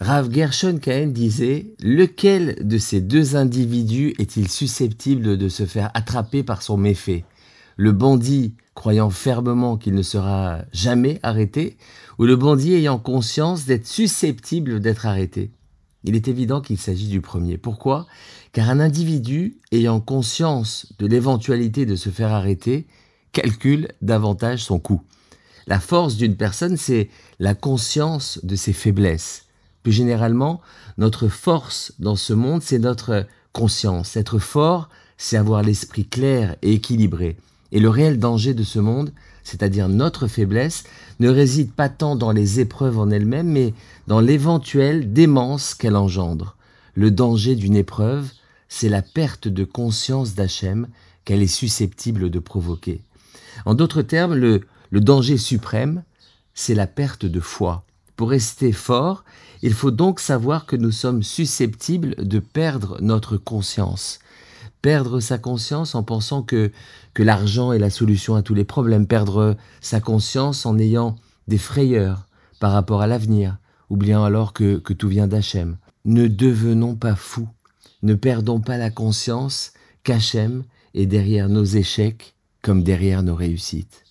Rav Gershon Kahen disait Lequel de ces deux individus est-il susceptible de se faire attraper par son méfait? Le bandit croyant fermement qu'il ne sera jamais arrêté ou le bandit ayant conscience d'être susceptible d'être arrêté? Il est évident qu'il s'agit du premier. Pourquoi? Car un individu ayant conscience de l'éventualité de se faire arrêter calcule davantage son coût. La force d'une personne, c'est la conscience de ses faiblesses plus généralement, notre force dans ce monde, c'est notre conscience. Être fort, c'est avoir l'esprit clair et équilibré. Et le réel danger de ce monde, c'est-à-dire notre faiblesse, ne réside pas tant dans les épreuves en elles-mêmes, mais dans l'éventuelle démence qu'elle engendre. Le danger d'une épreuve, c'est la perte de conscience d'Hachem qu'elle est susceptible de provoquer. En d'autres termes, le, le danger suprême, c'est la perte de foi. Pour rester fort, il faut donc savoir que nous sommes susceptibles de perdre notre conscience. Perdre sa conscience en pensant que, l'argent est la solution à tous les problèmes. Perdre sa conscience en ayant des frayeurs par rapport à l'avenir, oubliant alors que, que tout vient d'Hachem. Ne devenons pas fous. Ne perdons pas la conscience qu'Hachem est derrière nos échecs comme derrière nos réussites.